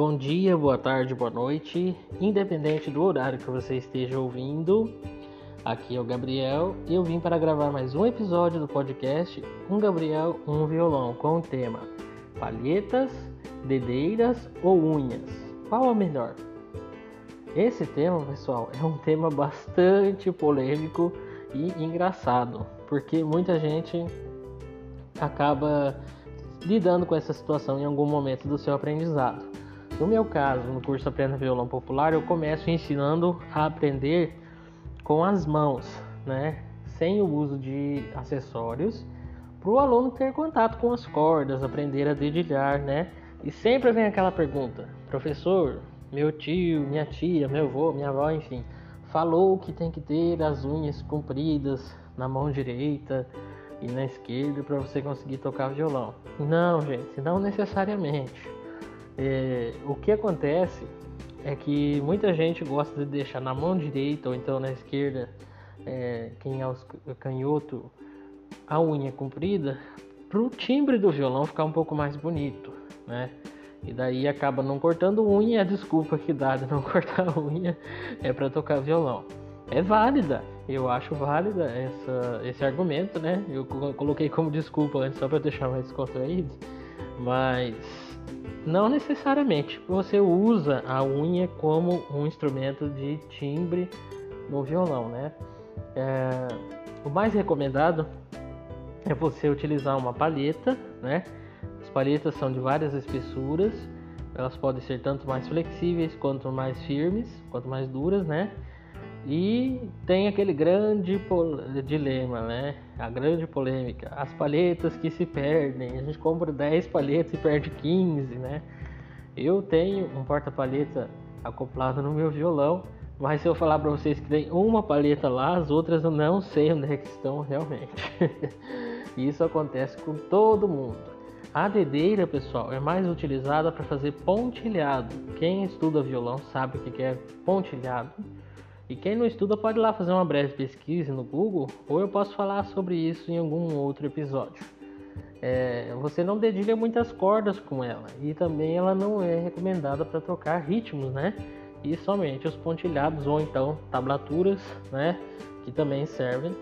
bom dia, boa tarde, boa noite, independente do horário que você esteja ouvindo. Aqui é o Gabriel e eu vim para gravar mais um episódio do podcast Um Gabriel, um Violão com o tema Palhetas, Dedeiras ou Unhas? Qual a melhor? Esse tema, pessoal, é um tema bastante polêmico e engraçado, porque muita gente acaba lidando com essa situação em algum momento do seu aprendizado. No meu caso, no curso Aprenda Violão Popular, eu começo ensinando a aprender com as mãos, né? sem o uso de acessórios, para o aluno ter contato com as cordas, aprender a dedilhar, né? E sempre vem aquela pergunta: professor, meu tio, minha tia, meu avô, minha avó, enfim, falou que tem que ter as unhas compridas na mão direita e na esquerda para você conseguir tocar violão. Não, gente, não necessariamente. É, o que acontece é que muita gente gosta de deixar na mão direita ou então na esquerda, é, quem é o canhoto, a unha comprida, para o timbre do violão ficar um pouco mais bonito, né? E daí acaba não cortando unha, a desculpa que dá de não cortar unha é para tocar violão. É válida, eu acho válida essa, esse argumento, né? Eu coloquei como desculpa antes só para deixar mais descontraído, mas não necessariamente. Você usa a unha como um instrumento de timbre no violão, né? É, o mais recomendado é você utilizar uma palheta, né? As palhetas são de várias espessuras, elas podem ser tanto mais flexíveis quanto mais firmes, quanto mais duras, né? E tem aquele grande dilema, né? A grande polêmica. As palhetas que se perdem. A gente compra 10 palhetas e perde 15, né? Eu tenho um porta-palheta acoplado no meu violão, mas se eu falar para vocês que tem uma palheta lá, as outras eu não sei onde é que estão realmente. Isso acontece com todo mundo. A dedeira, pessoal, é mais utilizada para fazer pontilhado. Quem estuda violão sabe o que é pontilhado. E quem não estuda pode ir lá fazer uma breve pesquisa no Google, ou eu posso falar sobre isso em algum outro episódio. É, você não dedilha muitas cordas com ela e também ela não é recomendada para tocar ritmos, né? E somente os pontilhados ou então tablaturas, né? Que também servem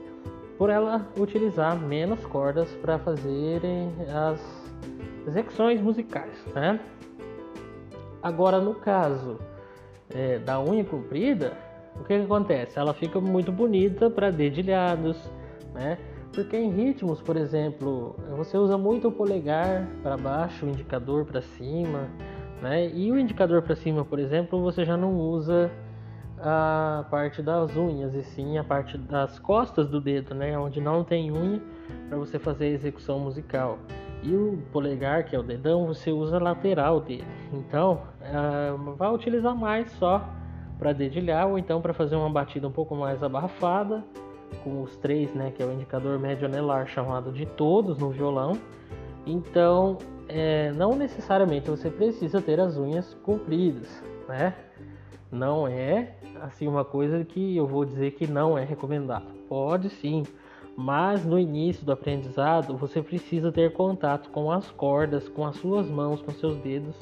por ela utilizar menos cordas para fazerem as execuções musicais, né? Agora no caso é, da unha comprida, o que, que acontece? Ela fica muito bonita para dedilhados, né? Porque em ritmos, por exemplo, você usa muito o polegar para baixo, o indicador para cima, né? E o indicador para cima, por exemplo, você já não usa a parte das unhas e sim a parte das costas do dedo, né? Onde não tem unha para você fazer a execução musical. E o polegar, que é o dedão, você usa lateral dele. Então, uh, vai utilizar mais só para dedilhar ou então para fazer uma batida um pouco mais abafada, com os três, né, que é o indicador médio anelar chamado de todos no violão. Então, é, não necessariamente você precisa ter as unhas compridas, né? Não é assim uma coisa que eu vou dizer que não é recomendado. Pode sim, mas no início do aprendizado você precisa ter contato com as cordas, com as suas mãos, com seus dedos.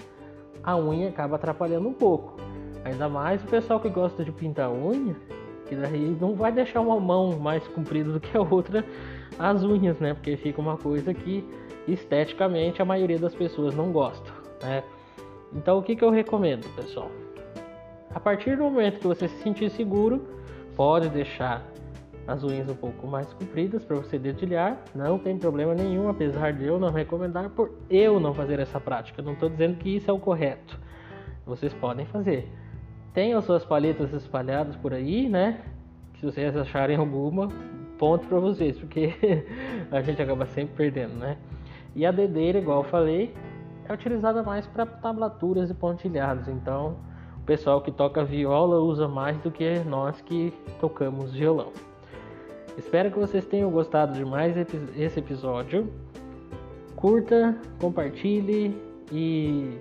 A unha acaba atrapalhando um pouco. Ainda mais o pessoal que gosta de pintar unha, que daí não vai deixar uma mão mais comprida do que a outra as unhas, né? Porque fica uma coisa que esteticamente a maioria das pessoas não gosta, né? Então o que, que eu recomendo, pessoal? A partir do momento que você se sentir seguro, pode deixar as unhas um pouco mais compridas para você dedilhar, não tem problema nenhum, apesar de eu não recomendar por eu não fazer essa prática. Não estou dizendo que isso é o correto. Vocês podem fazer. Tenham suas palhetas espalhadas por aí, né? Se vocês acharem alguma, ponto para vocês, porque a gente acaba sempre perdendo, né? E a dedeira, igual eu falei, é utilizada mais para tablaturas e pontilhados. Então, o pessoal que toca viola usa mais do que nós que tocamos violão. Espero que vocês tenham gostado de mais esse episódio. Curta, compartilhe e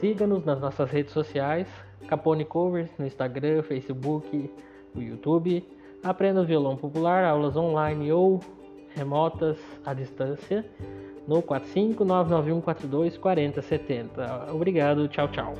siga-nos nas nossas redes sociais. Capone Covers no Instagram, Facebook, no YouTube. Aprenda violão popular, aulas online ou remotas à distância no 45991424070. Obrigado, tchau, tchau.